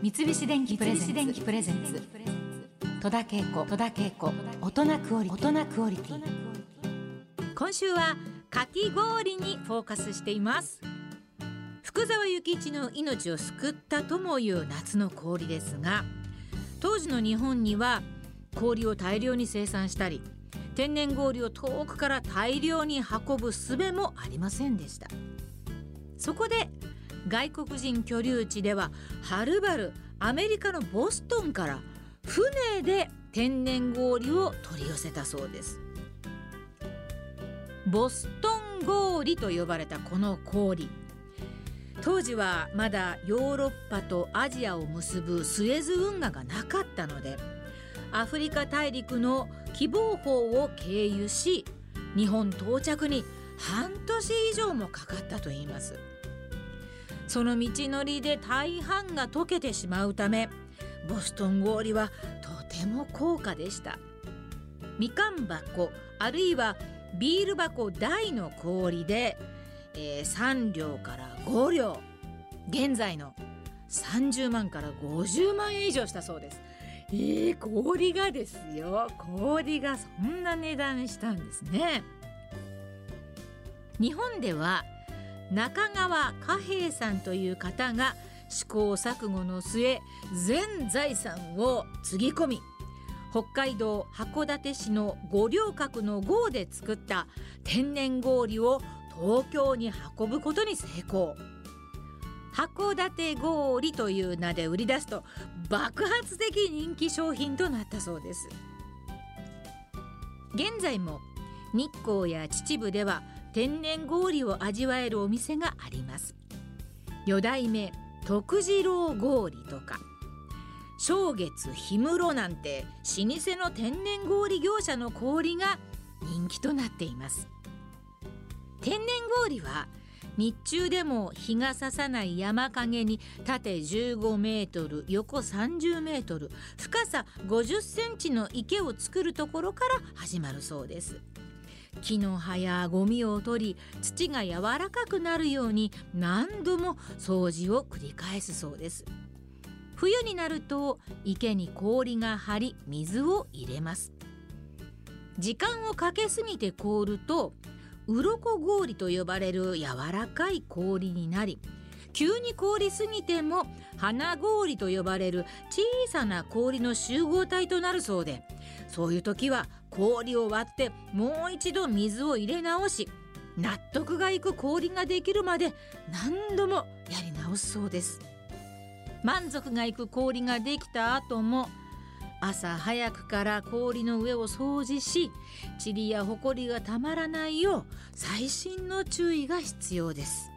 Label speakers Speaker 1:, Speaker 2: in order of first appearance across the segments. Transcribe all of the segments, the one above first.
Speaker 1: 三菱電機プレゼンツ。戸田恵子。戸田恵子。大人クオリ大人クオリティ。
Speaker 2: 今週はかき氷にフォーカスしています。福沢諭吉の命を救ったともいう夏の氷ですが当時の日本には氷を大量に生産したり天然氷を遠くから大量に運ぶ術もありませんでした。そこで外国人居留地でははるばるアメリカのボストンから船で天然氷を取り寄せたそうです。ボストン氷と呼ばれたこの氷。当時はまだヨーロッパとアジアを結ぶスエズ運河がなかったのでアフリカ大陸の希望峰を経由し日本到着に半年以上もかかったといいます。その道のりで大半が溶けてしまうためボストン氷はとても高価でした。みかん箱あるいはビール箱大の氷で、えー、3両から5両現在の30万から50万円以上したそうです。えー、氷がですよ。氷がそんな値段したんですね。日本では中川貨幣さんという方が試行錯誤の末全財産をつぎ込み北海道函館市の五稜郭の郷で作った天然氷を東京に運ぶことに成功。函館氷という名で売り出すと爆発的人気商品となったそうです。現在も日光や秩父では天然氷を味わえるお店があります。四代目徳次郎氷とか正月氷室なんて老舗の天然氷業者の氷が人気となっています。天然氷は日中でも日が差さない山陰に縦15メートル横30メートル深さ50センチの池を作るところから始まるそうです。木の葉やゴミを取り土が柔らかくなるように何度も掃除を繰り返すそうです。冬になると池に氷が張り水を入れます。時間をかけすぎて凍ると鱗氷と呼ばれる柔らかい氷になり急に凍りすぎても花氷と呼ばれる小さな氷の集合体となるそうでそういう時は氷を割ってもう一度水を入れ直し納得がいく氷ができるまで何度もやり直すそうです。満足がいく氷ができた後も朝早くから氷の上を掃除し塵や埃がたまらないよう細心の注意が必要です。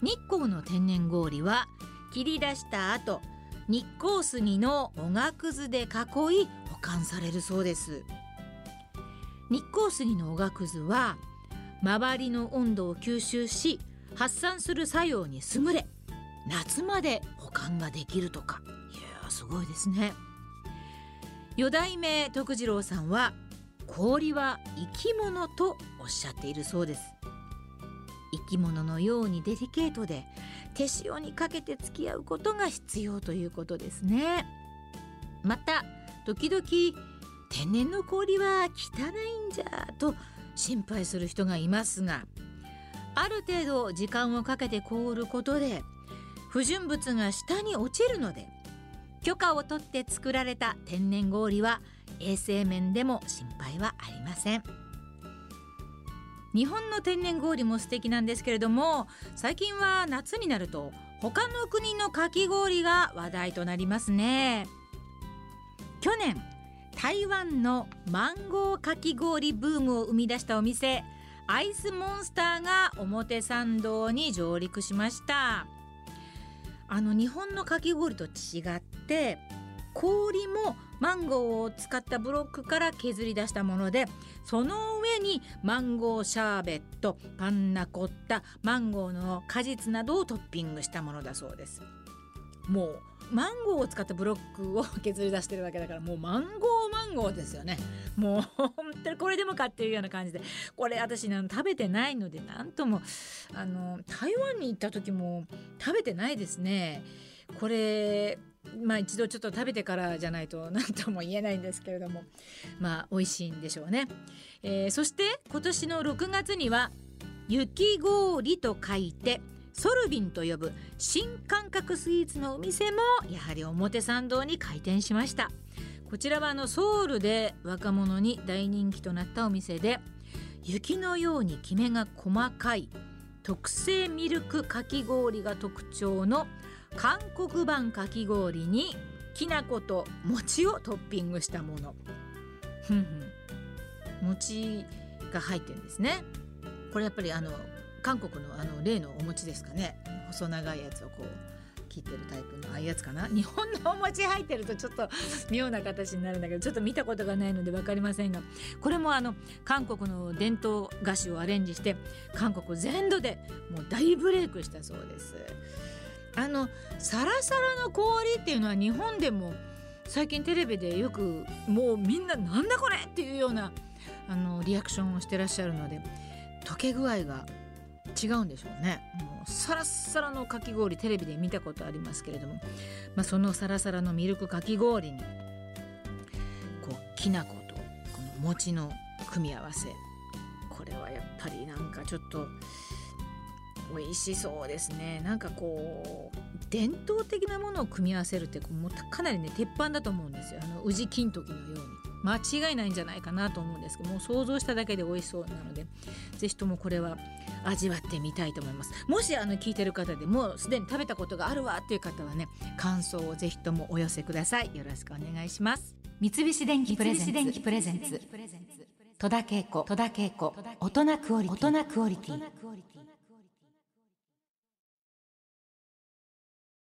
Speaker 2: 日光の天然氷は切り出した後日光杉のおがくずで囲い保管されるそうです。日光杉のおがくずは周りの温度を吸収し発散する作用に優れ夏まで保管ができるとか。いやすごいですね。四代目徳次郎さんは氷は生き物とおっしゃっているそうです。生き物のようにデリケートで手塩にかけて付き合うことが必要ということですね。また時々天然の氷は汚いんじゃと心配する人がいますがある程度時間をかけて凍ることで不純物が下に落ちるので許可を取って作られた天然氷は衛生面でも心配はありません。日本の天然氷も素敵なんですけれども最近は夏になると他の国のかき氷が話題となりますね。去年台湾のマンゴーかき氷ブームを生み出したお店アイスモンスターが表参道に上陸しました。あの日本のかき氷と違って氷もマンゴーを使ったブロックから削り出したものでその上にマンゴーシャーベットパンナコッタマンゴーの果実などをトッピングしたものだそうです。もうマンゴーを使ったブロックを削り出してるわけだからもうマンゴーマンゴーですよね。もう本当にこれでもかっていうような感じで。これ私ね食べてないので何ともあの台湾に行った時も食べてないですね。これまあ一度ちょっと食べてからじゃないと何とも言えないんですけれども。まあ美味しいんでしょうね、えー、そして今年の6月には雪氷と書いてソルビンと呼ぶ新感覚スイーツのお店もやはり表参道に開店しました。こちらはあのソウルで若者に大人気となったお店で雪のようにきめが細かい特製ミルクかき氷が特徴の韓国版かき氷にきな粉と餅をトッピングしたもの。ふんふん。餅が入ってるんですね。これやっぱりあの韓国のあの例のお餅ですかね。細長いやつをこう切ってるタイプのああいうやつかな。日本のお餅入ってるとちょっと妙な形になるんだけどちょっと見たことがないので分かりませんが。これもあの韓国の伝統菓子をアレンジして韓国全土でもう大ブレイクしたそうです。あのサラサラの氷っていうのは日本でも最近テレビでよくもうみんななんだこれっていうようなあのリアクションをしてらっしゃるので溶け具合が違うんでしょうね。もうサラッサラのかき氷テレビで見たことありますけれども、まあ、そのサラサラのミルクかき氷にこうきな粉とこの餅の組み合わせ。これはやっぱりなんかちょっと美味しそうですね。なんかこう伝統的なものを組み合わせるってもうかなりね鉄板だと思うんですよ。あの宇治金時のように。間違いないんじゃないかなと思うんですけどもう想像しただけで美味しそうなので是非ともこれは味わってみたいと思います。もしあの聞いてる方でもうすでに食べたことがあるわっていう方はね感想をぜひともお寄せください。よろしくお願いします。
Speaker 1: 三菱電機プレゼンツ。戸田恵子。大人クオリティ